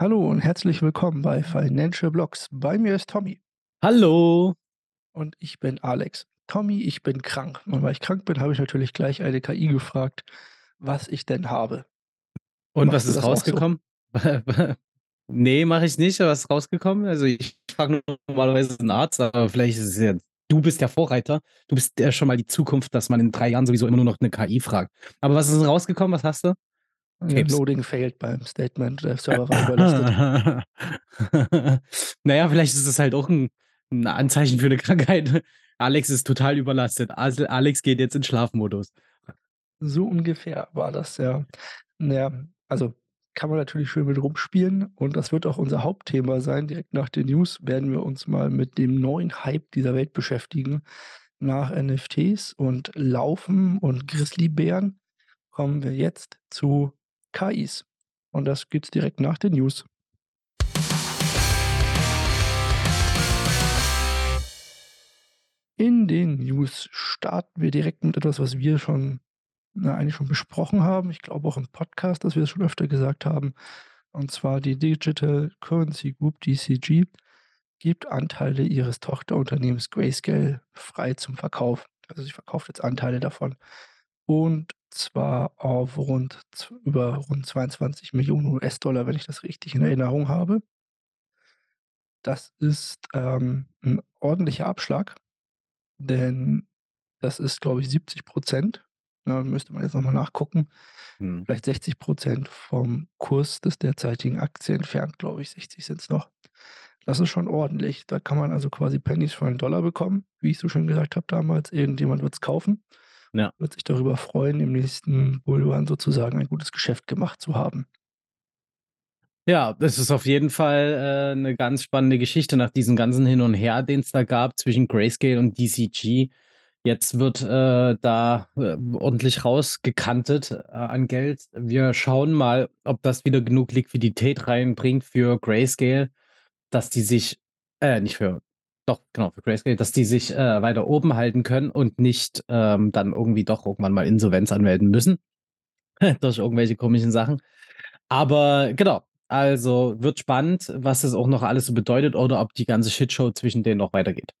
Hallo und herzlich willkommen bei Financial Blocks. Bei mir ist Tommy. Hallo. Und ich bin Alex. Tommy, ich bin krank. Und weil ich krank bin, habe ich natürlich gleich eine KI gefragt, was ich denn habe. Und was Machst du ist auch so? rausgekommen? Ne, mache ich nicht. Was ist rausgekommen? Also, ich frage normalerweise 'n Arzt, aber vielleicht ist es ja du bist der Vorreiter. Du bist ja schon mal die Zukunft, dass man in 3 Jahren sowieso immer nur noch 'ne KI fragt. Aber was ist rausgekommen? Was hast du? Krebs. Loading failed beim Statement, der Server war überlastet. Na ja, vielleicht ist es halt auch 'n 'n Anzeichen für 'ne Krankheit. Alex ist total überlastet. Alex geht jetzt in Schlafmodus. So ungefähr war das, ja. Na ja, also, kann man natürlich schön mit rumspielen und das wird auch unser Hauptthema sein. Direkt nach den News werden wir uns mal mit dem neuen Hype dieser Welt beschäftigen. Nach NFTs und Laufen und Grizzlybären kommen wir jetzt zu KIs. Und das gibt's direkt nach den News. In den News starten wir direkt mit etwas, was wir schon na, eigentlich schon besprochen haben. Ich glaube auch im Podcast, dass wir das schon öfter gesagt haben. Und zwar die Digital Currency Group, DCG, gibt Anteile ihres Tochterunternehmens Grayscale frei zum Verkauf. Also, sie verkauft jetzt Anteile davon. Und zwar auf rund über rund 22.000.000 US-Dollar, wenn ich das richtig in Erinnerung habe. Das ist, ähm, 'n ordentlicher Abschlag, denn das ist, glaube ich, 70 %. Ne, müsste man jetzt noch mal nachgucken. Mhm. Vielleicht 60 % vom Kurs des derzeitigen Aktie entfernt, glaube ich. 60 sind's noch. Das ist schon ordentlich. Da kann man also quasi Pennies für einen Dollar bekommen, wie ich so schön gesagt habe damals. Irgendjemand wird's kaufen, Ja. wird sich darüber freuen, im nächsten Bullrun sozusagen ein gutes Geschäft gemacht zu haben. Ja, das ist auf jeden Fall, äh, 'ne ganz spannende Geschichte nach diesem ganzen Hin und Her, den's da gab zwischen Grayscale und DCG. Jetzt wird, äh, da, äh, ordentlich rausgekantet, äh, an Geld. Wir schauen mal, ob das wieder genug Liquidität reinbringt für Grayscale, dass die sich äh, nicht für doch, genau, für Grayscale, dass die sich, äh, weiter oben halten können und nicht, ähm, dann irgendwie doch irgendwann mal Insolvenz anmelden müssen durch irgendwelche komischen Sachen. Aber genau, also, wird spannend, was das auch noch alles so bedeutet oder ob die ganze Shitshow zwischen denen noch weitergeht.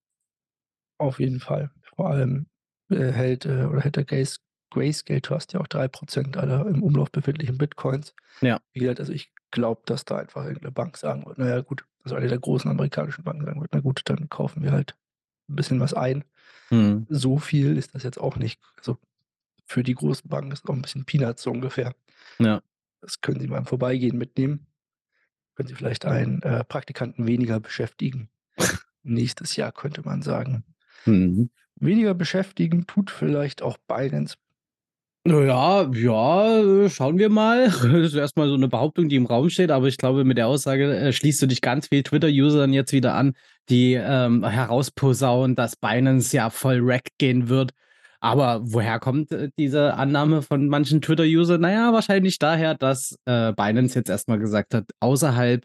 Auf jeden Fall. Vor allem, äh, hält, äh oder hält der Gays Grayscale Trust ja auch 3 % aller im Umlauf befindlichen Bitcoins. Ja. Wie gesagt, also, ich glaube, dass da einfach irgend 'ne Bank sagen wird: „Na ja, gut“ also, eine der großen amerikanischen Banken sagen wird: „Na gut, dann kaufen wir halt 'n bisschen was ein.“ Mhm. So viel ist das jetzt auch nicht. Also, für die großen Banken ist auch 'n bisschen Peanuts so ungefähr. Ja. Das können sie mal im Vorbeigehen mitnehmen. Können sie vielleicht einen, äh, Praktikanten weniger beschäftigen. Nächstes Jahr könnte man sagen. Mhm. Weniger beschäftigen tut vielleicht auch Binance. Na ja, äh, schauen wir mal. Das ist erst mal so 'ne Behauptung, die im Raum steht, aber ich glaube, mit der Aussage, äh, schließt du dich ganz viel Twitter-Usern jetzt wieder an, die, ähm, herausposaunen, dass Binance ja voll Wreck gehen wird. Aber woher kommt, äh, diese Annahme von manchen Twitter-Usern? Na ja, wahrscheinlich daher, dass, äh, Binance jetzt erst mal gesagt hat, außerhalb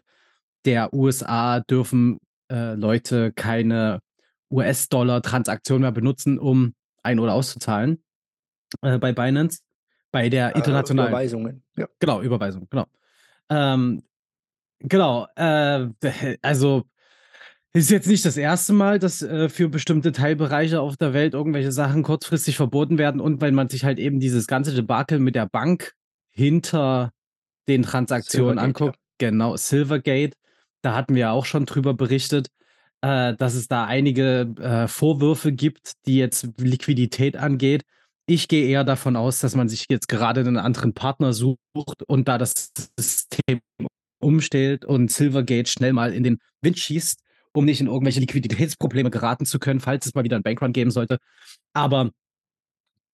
der USA dürfen, Leute keine US-Dollar-Transaktionen mehr benutzen, um ein oder auszuzahlen, äh, bei Binance. Bei der Äh, internationalen Überweisungen, ja. genau, Überweisung, genau. Ähm, genau, äh, also, ist jetzt nicht das 1. Mal, dass, äh, für bestimmte Teilbereiche auf der Welt irgendwelche Sachen kurzfristig verboten werden und weil man sich halt eben dieses ganze Debakel mit der Bank hinter den Transaktionen Silvergate, ja. anguckt. Genau, Silvergate. Da hatten wir ja auch schon drüber berichtet, äh, dass es da einige, äh, Vorwürfe gibt, die jetzt Liquidität angeht. Ich gehe eher davon aus, dass man sich jetzt gerade 'nen anderen Partner sucht und da das System umstellt und Silvergate schnell mal in den Wind schießt, um nicht in irgendwelche Liquiditätsprobleme geraten zu können, falls es mal wieder 'n Bankrun geben sollte. Aber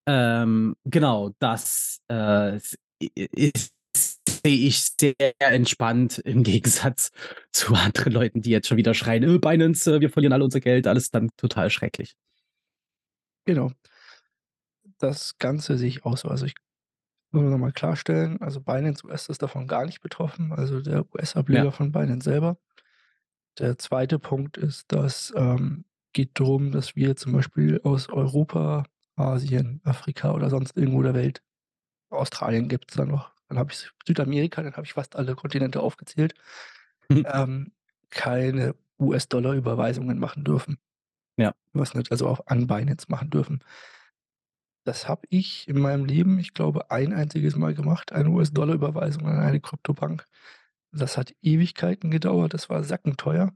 ähm, genau, das, äh, sehe ich sehr entspannt im Gegensatz zu anderen Leuten, die jetzt schon wieder schreien: „Äh, Binance, äh, wir verlieren alle unser Geld“, alles dann total schrecklich. Genau. Das Ganze sehe ich auch so. Also, ich will noch mal klarstellen, also, Binance US ist davon gar nicht betroffen, also, der Ja. US-Ableger von Binance selber. Der 2. Punkt ist, dass ähm, geht drum, dass wir zum Beispiel aus Europa, Asien, Afrika oder sonst irgendwo der Welt Australien gibt's da noch, dann habe ich Südamerika, dann habe ich fast alle Kontinente aufgezählt, Mhm. ähm, keine US-Dollar-Überweisungen machen dürfen. Ja. Was nicht also auch an Binance machen dürfen. Das habe ich in meinem Leben, ich glaube, ein einziges Mal gemacht, eine US-Dollar-Überweisung an eine Kryptobank. Das hat Ewigkeiten gedauert, das war sackenteuer.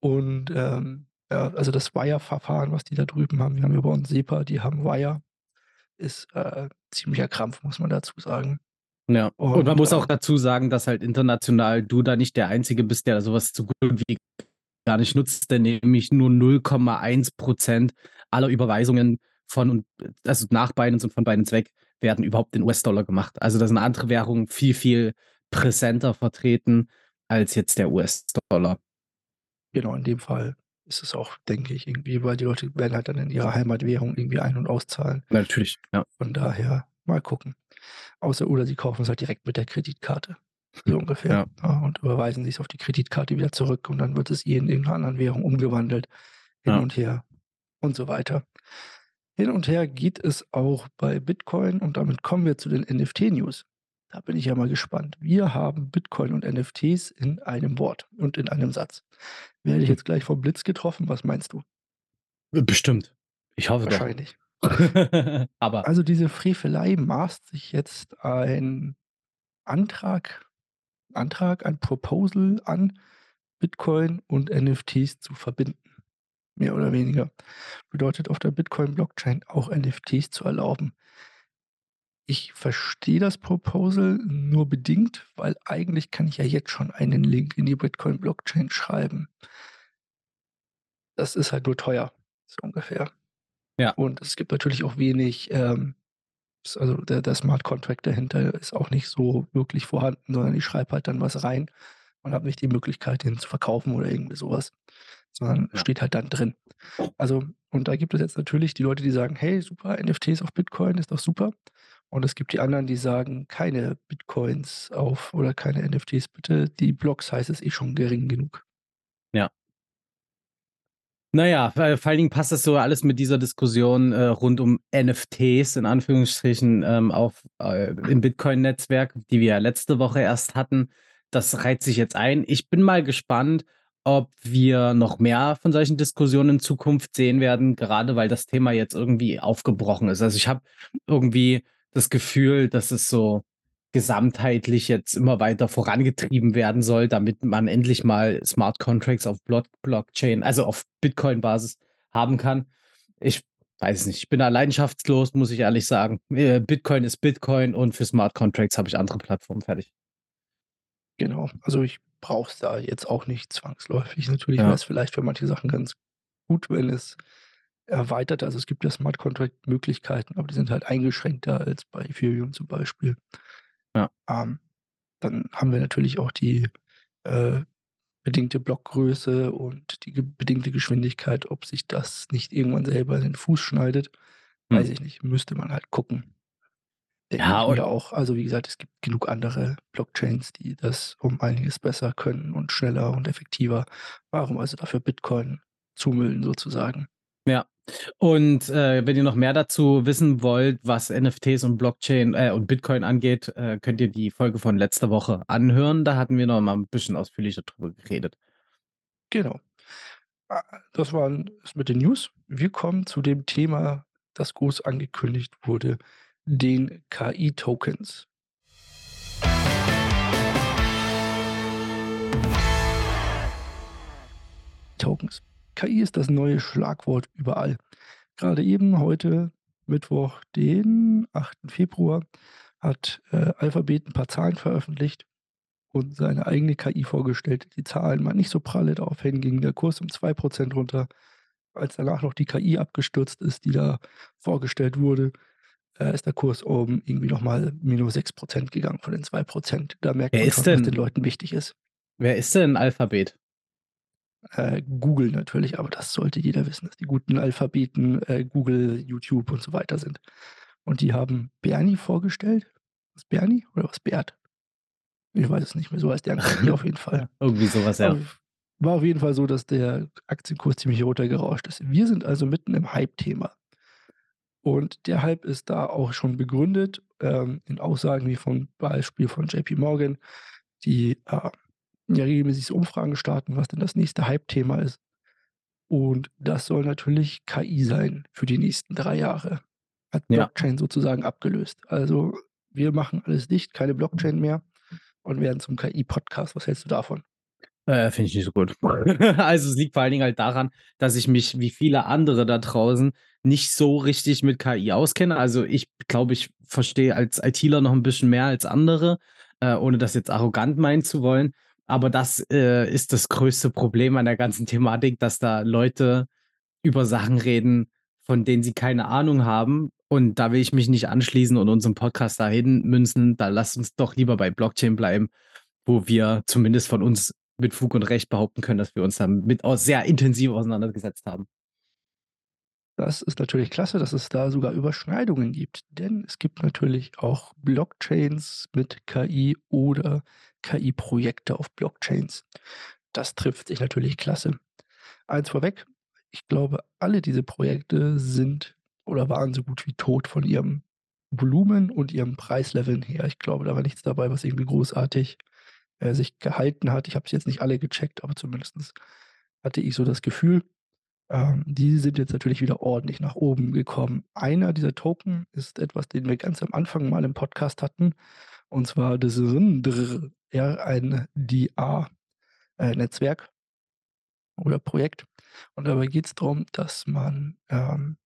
Und, ähm, ja, also das Wire-Verfahren, was die da drüben haben wir haben ja bei uns SEPA, die haben Wire, ist, äh, ziemlicher Krampf, muss man dazu sagen. Ja, und man Und, muss auch ähm dazu sagen, dass halt international du da nicht der Einzige bist, der so was so gut wie gar nicht nutzt, denn nämlich nur 0,1 % aller Überweisungen von und also nach Binance und von Binance weg werden überhaupt in US-Dollar gemacht. Also, da sind andere Währungen viel, viel präsenter vertreten als jetzt der US-Dollar. Genau, in dem Fall ist es auch, denke ich, irgendwie weil die Leute werden halt dann in ihrer Heimatwährung irgendwie ein und auszahlen. Natürlich, ja. Von daher mal gucken. Außer oder sie kaufen es halt direkt mit der Kreditkarte, so ungefähr, Ja. und überweisen sie's auf die Kreditkarte wieder zurück und dann wird es eh in irgend 'ner anderen Währung umgewandelt, hin und her und so weiter. Hin und her geht es auch bei Bitcoin und damit kommen wir zu den NFT-News. Da bin ich ja mal gespannt. Wir haben Bitcoin und NFTs in einem Wort und in einem Satz. Werde ich jetzt gleich vom Blitz getroffen? Was meinst du? Bestimmt. Ich hoffe doch. Wahrscheinlich. Aber Also, diese Frevelei maßt sich jetzt ein Antrag Antrag, ein Proposal an, Bitcoin und NFTs zu verbinden, mehr oder weniger. Bedeutet auf der Bitcoin-Blockchain auch NFTs zu erlauben. Ich verstehe das Proposal nur bedingt, weil eigentlich kann ich ja jetzt schon einen Link in die Bitcoin-Blockchain schreiben. Das ist halt nur teuer, so ungefähr. Ja. Und es gibt natürlich auch wenig, ähm also der der Smart Contract dahinter ist auch nicht so wirklich vorhanden, sondern ich schreibe halt dann was rein und habe nicht die Möglichkeit, den zu verkaufen oder irgendwie so was, sondern Ja. steht halt dann drin. Also und da gibt es jetzt natürlich die Leute, die sagen: „Hey, super, NFTs auf Bitcoin ist doch super.“ Und es gibt die anderen, die sagen: „Keine Bitcoins auf oder keine NFTs bitte, die Block-Size ist eh schon gering genug.“ Ja. Na ja, weil vor allen Dingen passt das so alles mit dieser Diskussion, äh, rund um NFTs in Anführungsstrichen, ähm, auf äh, im Bitcoin-Netzwerk, die wir ja letzte Woche erst hatten. Das reiht sich jetzt ein. Ich bin mal gespannt, ob wir noch mehr von solchen Diskussionen in Zukunft sehen werden, gerade weil das Thema jetzt irgendwie aufgebrochen ist. Also, ich habe irgendwie das Gefühl, dass es so gesamtheitlich jetzt immer weiter vorangetrieben werden soll, damit man endlich mal Smart Contracts auf Block Blockchain, also auf Bitcoin-Basis haben kann. Ich weiß es nicht. Ich bin da leidenschaftslos, muss ich ehrlich sagen. Äh, Bitcoin ist Bitcoin und für Smart Contracts habe ich andere Plattformen, fertig. Genau. Also, ich brauche es da jetzt auch nicht zwangsläufig. Natürlich Ja. wäre es vielleicht für manche Sachen ganz gut, wenn es erweitert also, es gibt ja Smart Contract-Möglichkeiten, aber die sind halt eingeschränkter als bei Ethereum zum Beispiel. Ja. Ähm, dann haben wir natürlich auch die, äh, bedingte Blockgröße und die ge bedingte Geschwindigkeit. Ob sich das nicht irgendwann selber in den Fuß schneidet, weiß Mhm. ich nicht. Müsste man halt gucken. Ja, mir auch. Also, wie gesagt, es gibt genug andere Blockchains, die das um einiges besser können und schneller und effektiver. Warum also dafür Bitcoin zumüllen sozusagen? Ja. Und, äh, wenn ihr noch mehr dazu wissen wollt, was NFTs und Blockchain äh, und Bitcoin angeht, äh, könnt ihr die Folge von letzter Woche anhören. Da hatten wir noch mal 'n bisschen ausführlicher drüber geredet. Genau. Ah, das waren es mit den News. Wir kommen zu dem Thema, das groß angekündigt wurde, den KI-Tokens. Tokens. KI ist das neue Schlagwort überall. Gerade eben heute, Mittwoch, den 8. Februar, hat, äh, Alphabet 'n paar Zahlen veröffentlicht und seine eigene KI vorgestellt. Die Zahlen waren nicht so pralle, daraufhin ging der Kurs um 2 % runter. Als danach noch die KI abgestürzt ist, die da vorgestellt wurde, äh, ist der Kurs um irgendwie noch mal minus 6 % gegangen von den 2 %. Da merkt Wer man schon, was den Leuten wichtig ist. wer ist denn Alphabet? Äh, Google natürlich, aber das sollte jeder wissen, dass die guten Alphabeten, äh, Google, YouTube und so weiter sind. Und die haben Bernie vorgestellt. Was Bernie oder was Bert? Ich weiß es nicht mehr, so heißt KI auf jeden Fall. Irgendwie so was, ja. War auf jeden Fall so, dass der Aktienkurs ziemlich runtergerauscht ist. Wir sind also mitten im Hype-Thema. Und der Hype ist da auch schon begründet, ähm, in Aussagen wie von Beispiel von JP Morgan, die, äh, ja regelmäßig Umfragen starten, was denn das nächste Hype-Thema ist. Und das soll natürlich KI sein für die nächsten 3 Jahre. Hat Ja. Blockchain sozusagen abgelöst. Also, wir machen alles dicht, keine Blockchain mehr und werden zum KI-Podcast. Was hältst du davon? Äh, finde ich nicht so gut. Also, es liegt vor allen Dingen halt daran, dass ich mich wie viele andere da draußen nicht so richtig mit KI auskenne. Also, ich glaube, ich verstehe als ITler noch 'n bisschen mehr als andere, äh, ohne das jetzt arrogant meinen zu wollen. Aber das, äh, ist das größte Problem an der ganzen Thematik, dass da Leute über Sachen reden, von denen sie keine Ahnung haben. Und da will ich mich nicht anschließen und unseren Podcast dahin münzen. Da lasst uns doch lieber bei Blockchain bleiben, wo wir zumindest von uns mit Fug und Recht behaupten können, dass wir uns damit auch sehr intensiv auseinandergesetzt haben. Das ist natürlich klasse, dass es da sogar Überschneidungen gibt, denn es gibt natürlich auch Blockchains mit KI oder KI-Projekte auf Blockchains. Das trifft sich natürlich klasse. Eins vorweg, ich glaube, alle diese Projekte sind oder waren so gut wie tot von ihrem Volumen und ihrem Preisleveln her. Ich glaube, da war nichts dabei, was irgendwie großartig, äh, sich gehalten hat. Ich habe es jetzt nicht alle gecheckt, aber zumindest hatte ich so das Gefühl. Ähm, die sind jetzt natürlich wieder ordentlich nach oben gekommen. Einer dieser Token ist etwas, den wir ganz am Anfang mal im Podcast hatten, und zwar das RNDR, R-N-D-A, äh, oder Projekt. Und dabei geht's drum, dass man, ähm,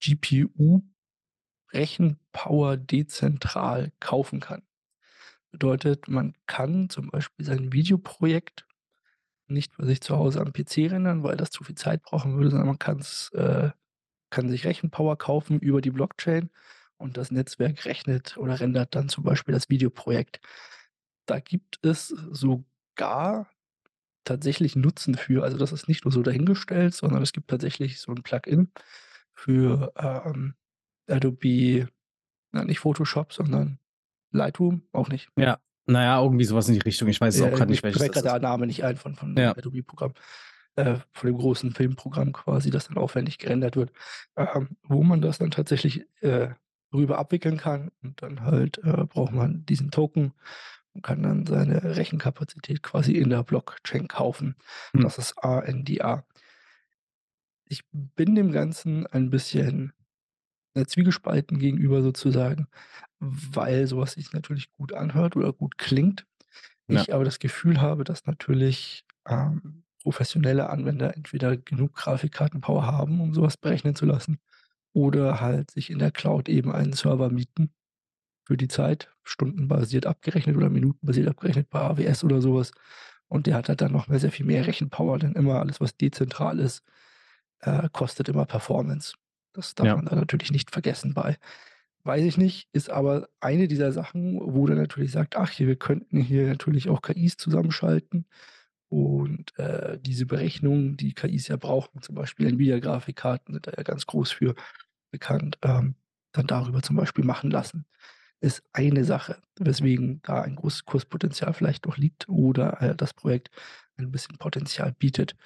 GPU Rechenpower dezentral kaufen kann. Bedeutet, man kann zum Beispiel sein Videoprojekt nicht bei sich zu Hause am PC rendern, weil das zu viel Zeit brauchen würde, sondern man kann's äh, kann sich Rechenpower kaufen über die Blockchain und das Netzwerk rechnet oder rendert dann zum Beispiel das Videoprojekt. Da gibt es sogar tatsächlich Nutzen für. Also, das ist nicht nur so dahingestellt, sondern es gibt tatsächlich so 'n Plugin für, ähm, Adobe na, nicht Photoshop, sondern Lightroom, auch nicht. Ja, na ja, irgendwie so was in die Richtung. Ich weiß Ja, auch mir nicht, welches das grad der. Name nicht ein von von dem Ja. Adobe-Programm, äh, von dem großen Filmprogramm quasi, das dann aufwendig gerendert wird, ähm, wo man das dann tatsächlich, äh, rüber abwickeln kann und dann halt, äh, braucht man diesen Token und kann dann seine Rechenkapazität quasi in der Blockchain kaufen. Hm. Das ist RNDA. Ich bin dem Ganzen ein bisschen, äh, zwiegespalten gegenüber sozusagen, weil so was sich natürlich gut anhört oder gut klingt. Ja. Ich aber das Gefühl habe, dass natürlich, ähm, professionelle Anwender entweder genug Grafikkarten-Power haben, um so was berechnen zu lassen oder halt sich in der Cloud eben einen Server mieten für die Zeit, stundenbasiert abgerechnet oder minutenbasiert abgerechnet bei AWS oder so was. Und der hat halt dann noch mal sehr viel mehr Rechenpower, denn immer alles, was dezentral ist, äh, kostet immer Performance. Das darf Ja. man da natürlich nicht vergessen bei. Weiß ich nicht, ist aber eine dieser Sachen, wo der natürlich sagt: „Ach, hier, wir könnten hier natürlich auch KIs zusammenschalten und, äh, diese Berechnungen, die KIs ja brauchen, zum Beispiel Nvidia-Grafikkarten sind da ja ganz groß für bekannt, ähm, dann darüber zum Beispiel machen lassen.“ Ist eine Sache, weswegen da ein großes Kurspotenzial vielleicht noch liegt oder, äh, das Projekt ein bisschen Potenzial bietet,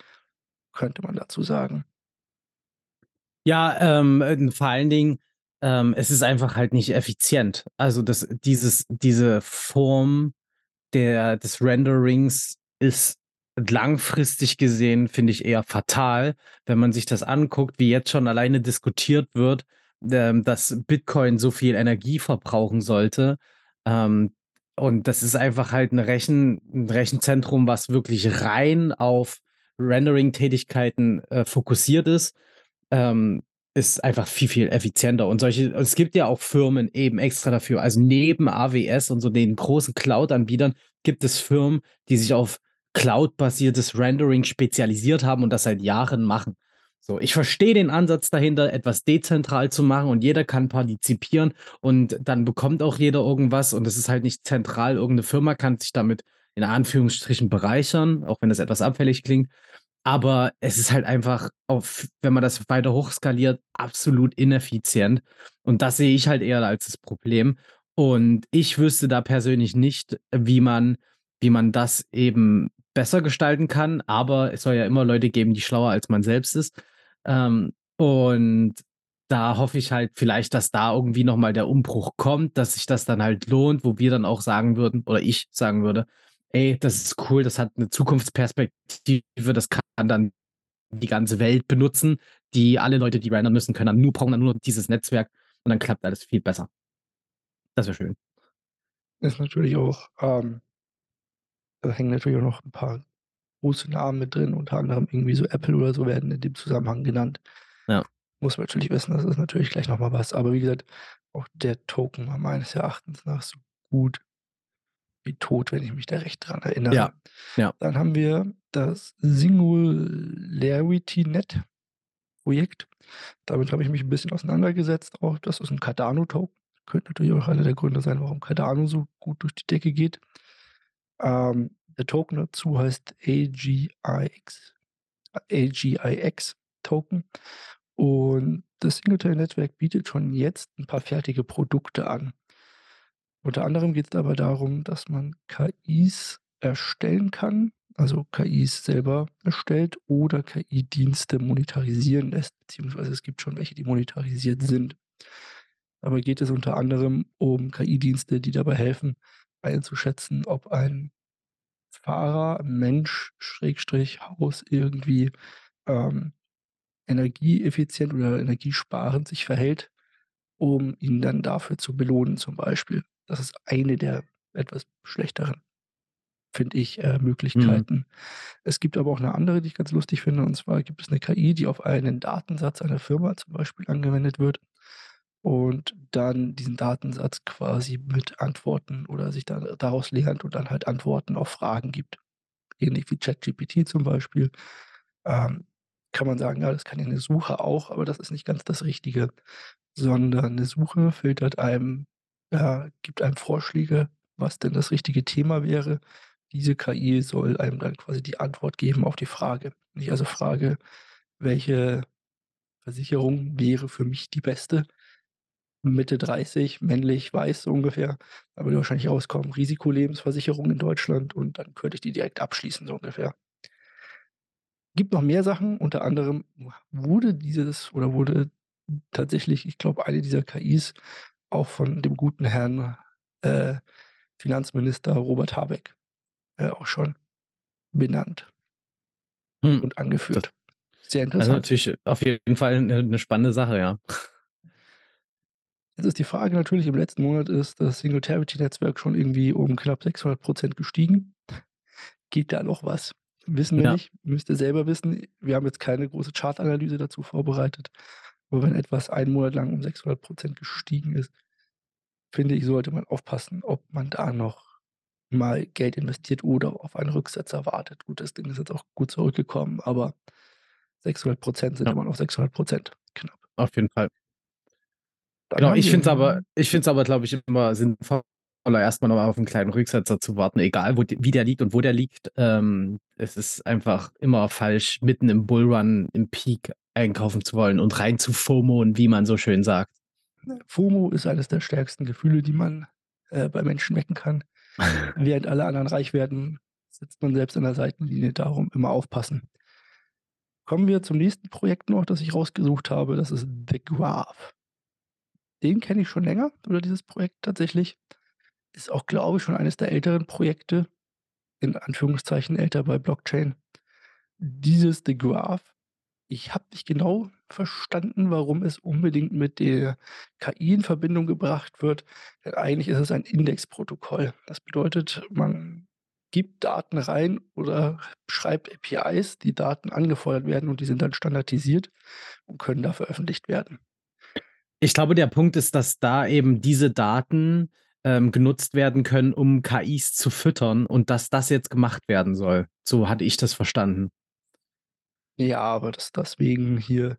könnte man dazu sagen. Ja, ähm, äh, vor allen Dingen, ähm, es ist einfach halt nicht effizient. Also, das dieses diese Form der des Renderings ist langfristig gesehen, finde ich, eher fatal, wenn man sich das anguckt, wie jetzt schon alleine diskutiert wird, ähm, dass Bitcoin so viel Energie verbrauchen sollte. Ähm, und das ist einfach halt 'n Rechen 'n Rechenzentrum, was wirklich rein auf Rendering-Tätigkeiten, äh, fokussiert ist, ähm, ist einfach viel, viel effizienter. Und solche es gibt ja auch Firmen eben extra dafür. Also, neben AWS und so den großen Cloud-Anbietern gibt es Firmen, die sich auf Cloud-basiertes Rendering spezialisiert haben und das seit Jahren machen. So, ich verstehe den Ansatz dahinter, etwas dezentral zu machen und jeder kann partizipieren und dann bekommt auch jeder irgendwas und es ist halt nicht zentral. Irgend 'ne Firma kann sich damit in Anführungsstrichen bereichern, auch wenn das etwas abfällig klingt. Aber es ist halt einfach auf wenn man das weiter hochskaliert, absolut ineffizient. Und das sehe ich halt eher als das Problem. Und ich wüsste da persönlich nicht, wie man wie man das eben besser gestalten kann, aber es soll ja immer Leute geben, die schlauer als man selbst ist. Ähm, und da hoffe ich halt vielleicht, dass da irgendwie noch mal der Umbruch kommt, dass sich das dann halt lohnt, wo wir dann auch sagen würden oder ich sagen würde: „Ey, das ist cool, das hat 'ne Zukunftsperspektive, das kann dann die ganze Welt benutzen. Die alle Leute, die rendern müssen, können dann nur brauchen dann nur dieses Netzwerk und dann klappt alles viel besser.“ Das wäre schön. Ist natürlich auch, ähm da hängen natürlich auch noch 'n paar große Namen mit drin, unter anderem irgendwie so Apple oder so werden in dem Zusammenhang genannt. Ja. Muss man natürlich wissen, das ist natürlich gleich noch mal was. Aber wie gesagt, auch der Token war meines Erachtens nach so gut wie tot, wenn ich mich da recht dran erinnere. Ja, ja. Dann haben wir das Singularity-Net Projekt. Damit habe ich mich 'n bisschen auseinandergesetzt auch. Das ist 'n Cardano-Token. Könnte natürlich auch einer der Gründe sein, warum Cardano so gut durch die Decke geht. Ähm, der Token dazu heißt AGIX AGIX-Token. Und das Singletary-Netzwerk bietet schon jetzt 'n paar fertige Produkte an. Unter anderem geht's dabei darum, dass man KIs erstellen kann, also KIs selber erstellt oder KI-Dienste monetarisieren lässt, beziehungsweise es gibt schon welche, die monetarisiert sind. Dabei geht es unter anderem um KI-Dienste, die dabei helfen, einzuschätzen, ob ein Fahrer, Mensch, Schrägstrich Haus irgendwie, ähm, energieeffizient oder energiesparend sich verhält, um ihn dann dafür zu belohnen zum Beispiel. Das ist eine der etwas schlechteren, finde ich, äh, Mhm. Möglichkeiten. Es gibt aber auch 'ne andere, die ich ganz lustig finde, und zwar gibt es 'ne KI, die auf einen Datensatz einer Firma zum Beispiel angewendet wird und dann diesen Datensatz quasi mit Antworten oder sich da daraus lernt und dann halt Antworten auf Fragen gibt. Ähnlich wie ChatGPT zum Beispiel. Ähm, kann man sagen, ja, das kann ja 'ne Suche auch, aber das ist nicht ganz das Richtige, sondern 'ne Suche filtert einem äh, gibt einem Vorschläge, was denn das richtige Thema wäre. Diese KI soll einem dann quasi die Antwort geben auf die Frage. Wenn ich also frage: „Welche Versicherung wäre für mich die beste?“ Mitte 30, männlich, weiß so ungefähr, da würde wahrscheinlich rauskommen: „Risikolebensversicherung in Deutschland“, und dann könnte ich die direkt abschließen, so ungefähr. Gibt noch mehr Sachen, unter anderem wurde dieses oder wurde tatsächlich, ich glaube, eine dieser KIs auch von dem guten Herrn, äh, Finanzminister Robert Habeck, äh, auch schon benannt Hm. und angeführt. Sehr also, interessant. natürlich auf jeden Fall 'ne 'ne spannende Sache, ja. Jetzt ist die Frage natürlich im letzten Monat ist das Singularity-Netzwerk schon irgendwie um knapp 600 % gestiegen. Geht da noch was? Wissen wir Ja. nicht, müsst ihr selber wissen. Wir haben jetzt keine große Chartanalyse dazu vorbereitet. Aber wenn etwas einen Monat lang um 600 % gestiegen ist finde ich, sollte man aufpassen, ob man da noch mal Geld investiert oder auf einen Rücksetzer wartet. Gut, das Ding ist jetzt auch gut zurückgekommen, aber 600 % sind Ja. immer noch 600 %, knapp. Auf jeden Fall. Dann Genau, ich finde es aber ich finde es aber, glaube ich, immer sinnvoller, erst mal noch mal auf 'n kleinen Rücksetzer zu warten, egal wo wie der liegt und wo der liegt. Ähm, es ist einfach immer falsch, mitten im Bullrun im Peak einkaufen zu wollen und rein zu FOMOen, wie man so schön sagt. Ne, FOMO ist eines der stärksten Gefühle, die man, äh, bei Menschen wecken kann. Während alle anderen reich werden, sitzt man selbst an der Seitenlinie, darum immer aufpassen. Kommen wir zum nächsten Projekt noch, das ich rausgesucht habe, das ist The Graph. Den kenne ich schon länger oder dieses Projekt tatsächlich. Ist auch, glaube ich, schon eines der älteren Projekte, in Anführungszeichen älter bei Blockchain. Dieses The Graph, ich habe nicht genau verstanden, warum es unbedingt mit der KI in Verbindung gebracht wird, denn eigentlich ist es ein Indexprotokoll. Das bedeutet, man gibt Daten rein oder schreibt APIs, die Daten angefordert werden und die sind dann standardisiert und können da veröffentlicht werden. Ich glaube, der Punkt ist, dass da eben diese Daten, ähm, genutzt werden können, um KIs zu füttern und dass das jetzt gemacht werden soll. So hatte ich das verstanden. Ja, aber dass deswegen hier,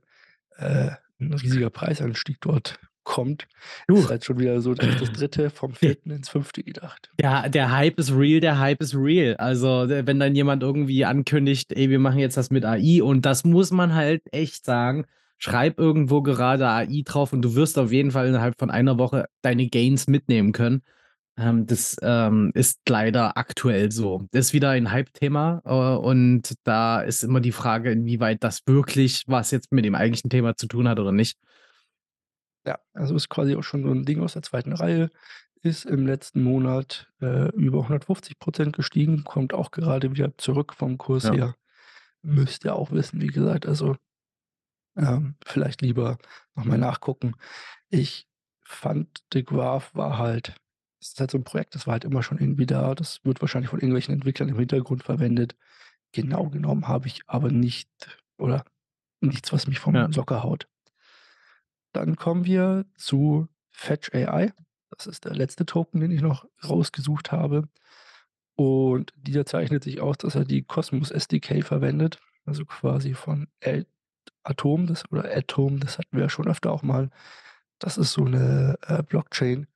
äh, 'n riesiger Preisanstieg dort kommt, Du ist halt schon wieder so als das 3. vom 4. ins 5. gedacht. Ja, der Hype ist real, der Hype ist real. Also, wenn dann jemand irgendwie ankündigt: „Ey, wir machen jetzt das mit AI“, und das muss man halt echt sagen, schreib irgendwo gerade AI drauf und du wirst auf jeden Fall innerhalb von einer Woche deine Gains mitnehmen können. Ähm, das, ähm, ist leider aktuell so. Ist wieder ein Hype-Thema, äh, und da ist immer die Frage, inwieweit das wirklich was jetzt mit dem eigentlichen Thema zu tun hat oder nicht. Ja, also ist quasi auch schon so 'n Ding aus der 2. Reihe, ist im letzten Monat, äh, über 150 % gestiegen, kommt auch gerade wieder zurück vom Kurs Ja. her. Müsst ihr auch wissen, wie gesagt, also, ähm, vielleicht lieber noch mal nachgucken. Ich fand, de Graph war halt das ist halt so 'n Projekt, das war halt immer schon irgendwie da. Das wird wahrscheinlich von irgendwelchen Entwicklern im Hintergrund verwendet. Genau genommen habe ich aber nicht oder nichts, was mich vom Ja. Socker haut. Dann kommen wir zu Fetch AI. Das ist der letzte Token, den ich noch rausgesucht habe. Und dieser zeichnet sich aus, dass er die Cosmos SDK verwendet, also quasi von L Atom, das oder Atom, das hatten wir ja schon öfter auch mal. Das ist so 'ne, äh, Blockchain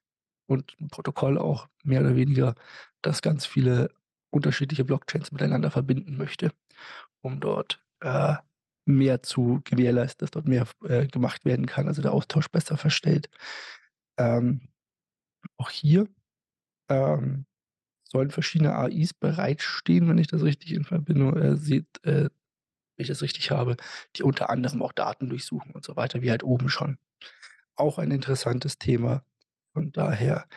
und 'n Protokoll auch mehr oder weniger, das ganz viele unterschiedliche Blockchains miteinander verbinden möchte, um dort, äh, mehr zu gewährleisten, dass dort mehr äh, gemacht werden kann, also der Austausch besser verstellt. Ähm, auch hier, ähm, sollen verschiedene AIs bereitstehen, wenn ich das richtig in Verbindung, äh, sieht äh, wenn ich das richtig habe, die unter anderem auch Daten durchsuchen und so weiter, wie halt oben schon. Auch ein interessantes Thema von daher.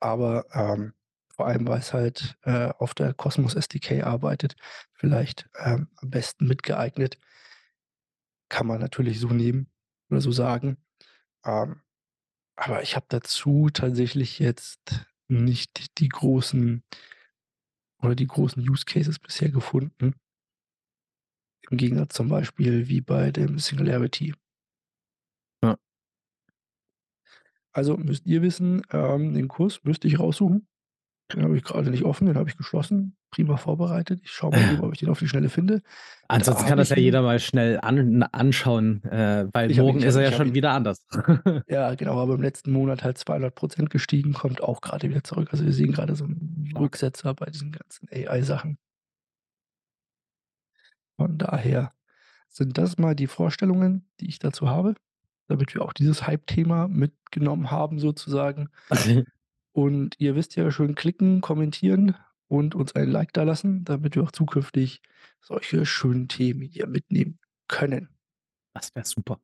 Aber, ähm, vor allem, weil's halt, äh, auf der Cosmos SDK arbeitet, vielleicht, ähm, am besten mit geeignet. Kann man natürlich so nehmen oder so sagen. Ähm, aber ich habe dazu tatsächlich jetzt nicht die großen oder die großen Use Cases bisher gefunden. Im Gegensatz zum Beispiel wie bei dem Singularity. Ja. Also, müsst ihr wissen, ähm, den Kurs müsste ich raussuchen. Den habe ich grade nicht offen, den habe ich geschlossen, prima vorbereitet. Ich schaue mal ob ich den auf die Schnelle finde. Da Ansonsten kann habe das ja jeder mal schnell an anschauen, äh, weil Ich habe ihn morgen ist er ja schon ihn wieder anders. Ja, genau, aber im letzten Monat halt 200 % gestiegen, kommt auch grade wieder zurück. Also, wir sehen grade so 'n Stark. Rücksetzer bei diesen ganzen AI-Sachen. Von daher sind das mal die Vorstellungen, die ich dazu habe, damit wir auch dieses Hype-Thema mitgenommen haben sozusagen. Und ihr wisst ja, schön klicken, kommentieren und uns ein Like dalassen, damit wir auch zukünftig solche schönen Themen hier mitnehmen können. Das wäre super.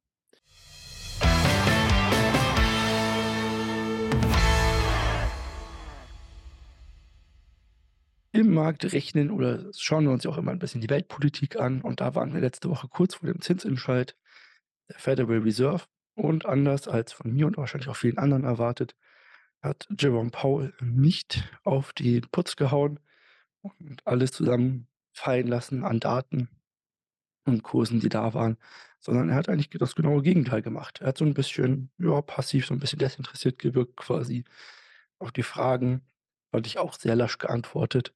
Im Markt rechnen oder schauen wir uns ja auch immer 'n bisschen die Weltpolitik an. Und da waren wir letzte Woche kurz vor dem Zinsentscheid der Federal Reserve. Und anders als von mir und wahrscheinlich auch vielen anderen erwartet, hat Jerome Powell nicht auf den Putz gehauen und alles zusammenfallen lassen an Daten und Kursen, die da waren, sondern er hat eigentlich das genaue Gegenteil gemacht. Er hat so 'n bisschen, ja, passiv so 'n bisschen desinteressiert gewirkt quasi auf die Fragen, fand ich auch sehr lasch geantwortet.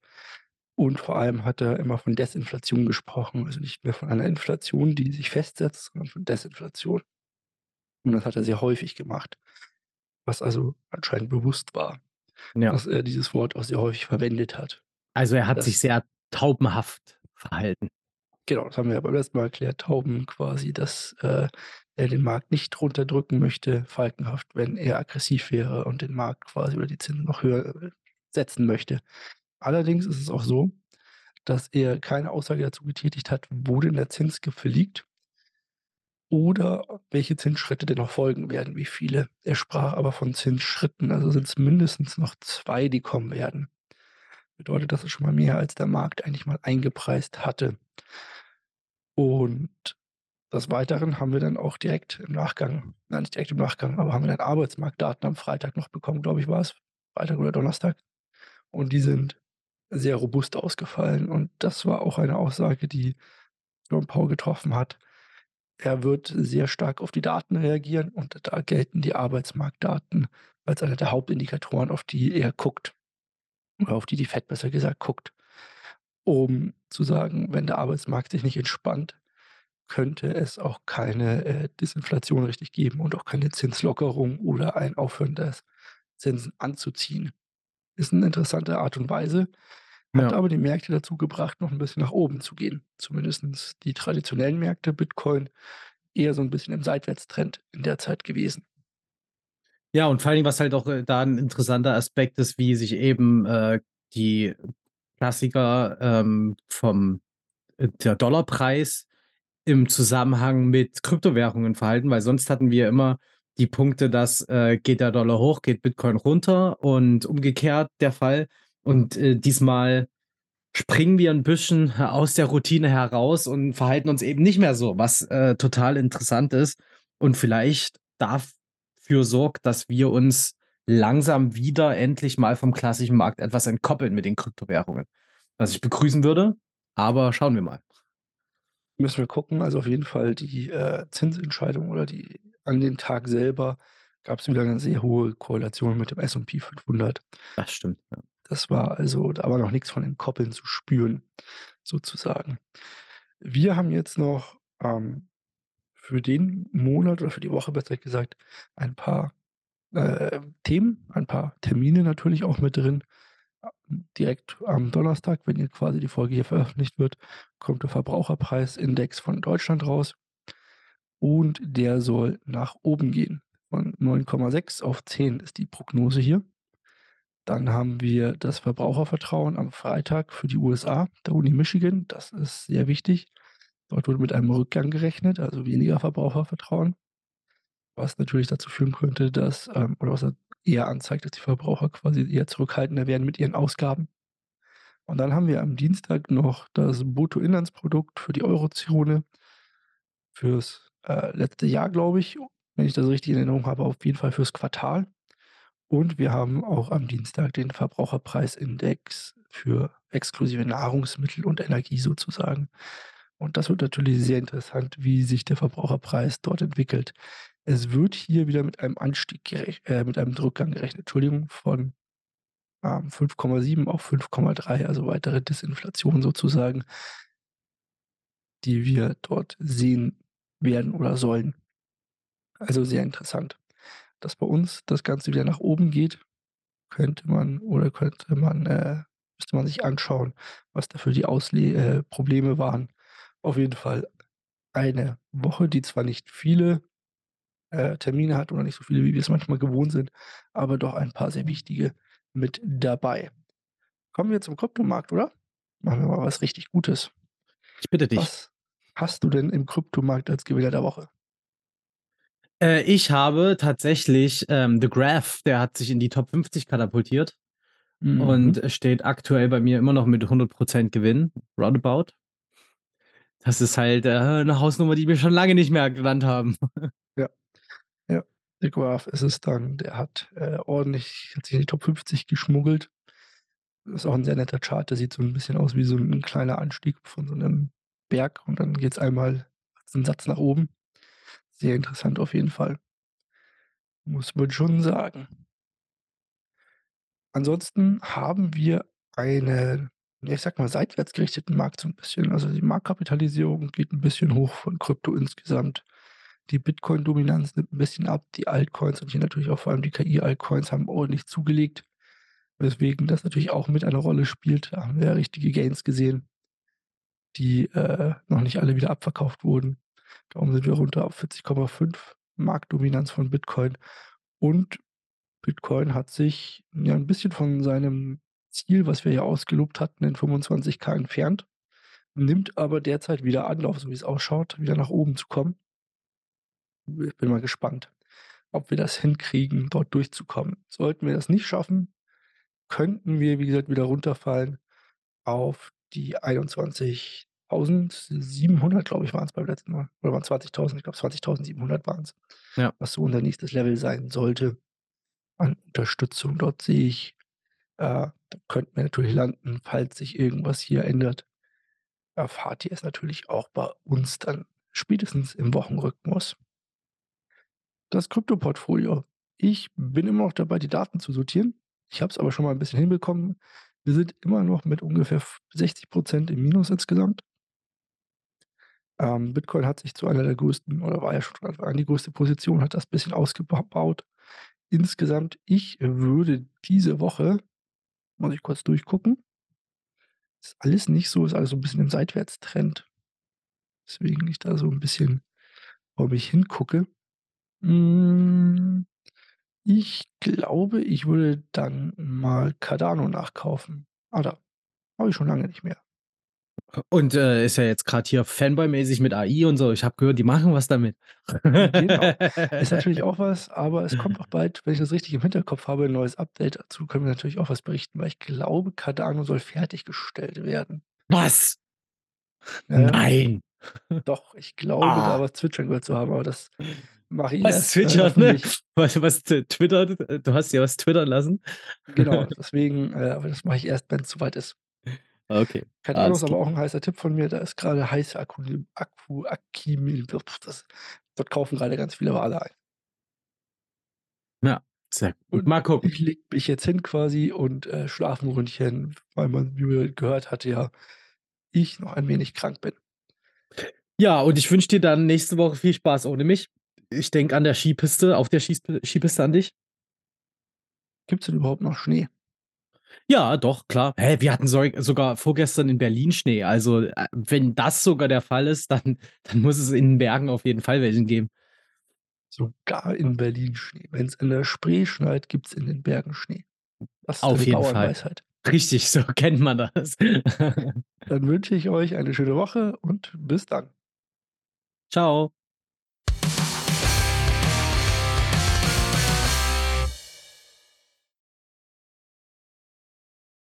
Und vor allem hat er immer von Desinflation gesprochen, also nicht mehr von einer Inflation, die sich festsetzt, sondern von Desinflation. Und das hat er sehr häufig gemacht, was also anscheinend bewusst war, Ja. dass er dieses Wort auch sehr häufig verwendet hat. Also, er hat sich Das sehr taubenhaft verhalten. Genau, das haben wir ja beim letzten Mal erklärt, Tauben quasi, dass, äh, er den Markt nicht runterdrücken möchte, falkenhaft, wenn er aggressiv wäre und den Markt quasi oder die Zinsen noch höher, setzen möchte. Allerdings ist es auch so, dass er keine Aussage dazu getätigt hat, wo denn der Zinsgipfel liegt oder welche Zinsschritte denn noch folgen werden, wie viele. Er sprach aber von Zinsschritten, also sind's mindestens noch 2, die kommen werden. Bedeutet, das ist schon mal mehr, als der Markt eigentlich mal eingepreist hatte. Und des Weiteren haben wir dann auch direkt im Nachgang nein, nicht direkt im Nachgang, aber haben wir dann Arbeitsmarktdaten am Freitag noch bekommen, glaube ich, war's. Freitag oder Donnerstag. Und die sind sehr robust ausgefallen und das war auch eine Aussage, die Jerome Powell getroffen hat. Er wird sehr stark auf die Daten reagieren und da gelten die Arbeitsmarktdaten als einer der Hauptindikatoren, auf die er guckt oder auf die die Fed besser gesagt guckt, um zu sagen, wenn der Arbeitsmarkt sich nicht entspannt, könnte es auch keine, äh, Disinflation richtig geben und auch keine Zinslockerung oder ein Aufhören des Zinsen anzuziehen. Ist 'ne interessante Art und Weise, hat Ja. aber die Märkte dazu gebracht, noch 'n bisschen nach oben zu gehen. Zumindest die traditionellen Märkte, Bitcoin eher so 'n bisschen im Seitwärtstrend in der Zeit gewesen. Ja, und vor allen Dingen, was halt auch, äh, da 'n interessanter Aspekt ist, wie sich eben, äh, die Klassiker, ähm, vom äh, der Dollarpreis im Zusammenhang mit Kryptowährungen verhalten, weil sonst hatten wir immer die Punkte, dass, äh, geht der Dollar hoch, geht Bitcoin runter und umgekehrt der Fall. Und, äh, diesmal springen wir 'n bisschen aus der Routine heraus und verhalten uns eben nicht mehr so, was, äh, total interessant ist und vielleicht dafür sorgt, dass wir uns langsam wieder endlich mal vom klassischen Markt etwas entkoppeln mit den Kryptowährungen. Was ich begrüßen würde, aber schauen wir mal. Müssen wir gucken. Also, auf jeden Fall die, äh, Zinsentscheidung oder die an den Tag selber gab's wieder 'ne sehr hohe Korrelation mit dem S&P 500. Das stimmt, ja. Das war also da war noch nix von Entkoppeln zu spüren, sozusagen. Wir haben jetzt noch, ähm, für den Monat oder für die Woche besser gesagt, ein paar, äh, Themen, ein paar Termine natürlich auch mit drin. Direkt am Donnerstag, wenn hier quasi die Folge hier veröffentlicht wird, kommt der Verbraucherpreisindex von Deutschland raus. Und der soll nach oben gehen. Von 9,6 auf 10 ist die Prognose hier. Dann haben wir das Verbrauchervertrauen am Freitag für die USA, der Uni Michigan. Das ist sehr wichtig. Dort wurde mit einem Rückgang gerechnet, also weniger Verbrauchervertrauen. Was natürlich dazu führen könnte, dass, ähm oder was eher anzeigt, dass die Verbraucher quasi eher zurückhaltender werden mit ihren Ausgaben. Und dann haben wir am Dienstag noch das Bruttoinlandsprodukt für die Eurozone fürs, äh, letzte Jahr, glaube ich, wenn ich das richtig in Erinnerung habe, auf jeden Fall fürs Quartal. Und wir haben auch am Dienstag den Verbraucherpreisindex für exklusive Nahrungsmittel und Energie sozusagen. Und das wird natürlich sehr interessant, wie sich der Verbraucherpreis dort entwickelt. Es wird hier wieder mit einem Anstieg äh, mit einem Rückgang gerechnet, Entschuldigung, von, ähm, 5,7 auf 5,3, also weitere Disinflation sozusagen die wir dort sehen werden oder sollen. Also, sehr interessant. Dass bei uns das Ganze wieder nach oben geht, könnte man oder könnte man äh, müsste man sich anschauen, was dafür die Ausle äh, Probleme waren. Auf jeden Fall eine Woche, die zwar nicht viele, äh, Termine hat oder nicht so viele, wie wir es manchmal gewohnt sind, aber doch ein paar sehr wichtige mit dabei. Kommen wir zum Kryptomarkt, oder? Machen wir mal was richtig Gutes. Ich bitte dich. Was hast du denn im Kryptomarkt als Gewinner der Woche? Äh, ich habe tatsächlich, ähm, The Graph, der hat sich in die Top 50 katapultiert Mhm. und steht aktuell bei mir immer noch mit 100 % Gewinn, roundabout. Das ist halt, äh, 'ne Hausnummer, die wir schon lange nicht mehr genannt haben. Ja. Ja, The Graph ist es dann. Der hat, äh, ordentlich hat sich in die Top 50 geschmuggelt. Ist auch 'n sehr netter Chart, der sieht so 'n bisschen aus wie so 'n kleiner Anstieg von so 'nem Berg und dann geht's einmal so 'n Satz nach oben. Sehr interessant auf jeden Fall. Muss man schon sagen. Ansonsten haben wir einen, ja, ich sage mal, seitwärts gerichteten Markt so 'n bisschen. Also, die Marktkapitalisierung geht 'n bisschen hoch von Krypto insgesamt. Die Bitcoin-Dominanz nimmt 'n bisschen ab. Die Altcoins und hier natürlich auch vor allem die KI-Altcoins haben ordentlich zugelegt, weswegen das natürlich auch mit eine Rolle spielt. Da haben wir ja richtige Gains gesehen die, äh, noch nicht alle wieder abverkauft wurden. Darum sind wir runter auf 40,5 Marktdominanz von Bitcoin. Und Bitcoin hat sich, ja, 'n bisschen von seinem Ziel, was wir ja ausgelobt hatten, in 25.000 entfernt, nimmt aber derzeit wieder Anlauf, so wie's ausschaut, wieder nach oben zu kommen. Ich bin mal gespannt, ob wir das hinkriegen, dort durchzukommen. Sollten wir das nicht schaffen, könnten wir, wie gesagt, wieder runterfallen auf die 21.700, glaube ich, waren's beim letzten Mal. Oder waren's 20.000? Ich glaube, 20.700 waren's, Ja. was so unser nächstes Level sein sollte an Unterstützung. Dort sehe ich äh, da könnten wir natürlich landen, falls sich irgendwas hier ändert. Erfahrt ihr es natürlich auch bei uns dann spätestens im Wochenrhythmus. Das Kryptoportfolio. Ich bin immer noch dabei, die Daten zu sortieren. Ich habe es aber schon mal 'n bisschen hinbekommen. Wir sind immer noch mit ungefähr f 60 % im Minus insgesamt. Ähm, Bitcoin hat sich zu einer der größten oder war ja schon von die größte Position, hat das bisschen ausgeba baut. Insgesamt, ich würde diese Woche muss ich kurz durchgucken ist alles nicht so ist alles so 'n bisschen im Seitwärtstrend. Deswegen ich da so 'n bisschen vor mich hingucke. Hm, ich glaube, ich würde dann mal Cardano nachkaufen. Ah, da habe ich schon lange nicht mehr. Und, äh, ist ja jetzt grad hier Fanboy-mäßig mit AI und so. Ich habe gehört, die machen was damit. Genau. Ist natürlich auch was, aber es kommt auch bald, wenn ich das richtig im Hinterkopf habe, 'n neues Update. Dazu können wir natürlich auch was berichten, weil ich glaube, Cardano soll fertiggestellt werden. Was? Ja. Nein. Doch, ich glaube, da Ah. was zwitschern gehört zu haben, aber das mache ich Was äh, zwitschert, ne? Was was twittert? Du hast dir was twittern lassen? Genau, deswegen äh, aber das mache ich erst, wenn's soweit ist. Okay, Cardano ist alles klar. aber auch 'n heißer Tipp von mir. Da ist grade heiße Akku Akku Akimil das dort kaufen grade ganz viele Wale ein. Ja, sehr gut. Mal gucken. ich lege mich jetzt hin quasi und, äh, schlafe 'n Ründchen, weil man wie man gehört hat, ja, ich noch ein wenig krank bin. Ja, und ich wünsche dir dann nächste Woche viel Spaß ohne mich. Ich denke an der Skipiste auf der Skipiste an dich. Gibt's denn überhaupt noch Schnee? Ja, doch, klar. Hä, wir hatten sog sogar vorgestern in Berlin Schnee. Also, äh, wenn das sogar der Fall ist, dann dann muss es in den Bergen auf jeden Fall welchen geben. Sogar in Berlin Schnee. Wenn's in der Spree schneit, gibt's in den Bergen Schnee. Das ist Auf jeden Fall. Bauernweisheit. Richtig, so kennt man das. Dann wünsche ich euch eine schöne Woche und bis dann. Tschau.